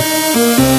Música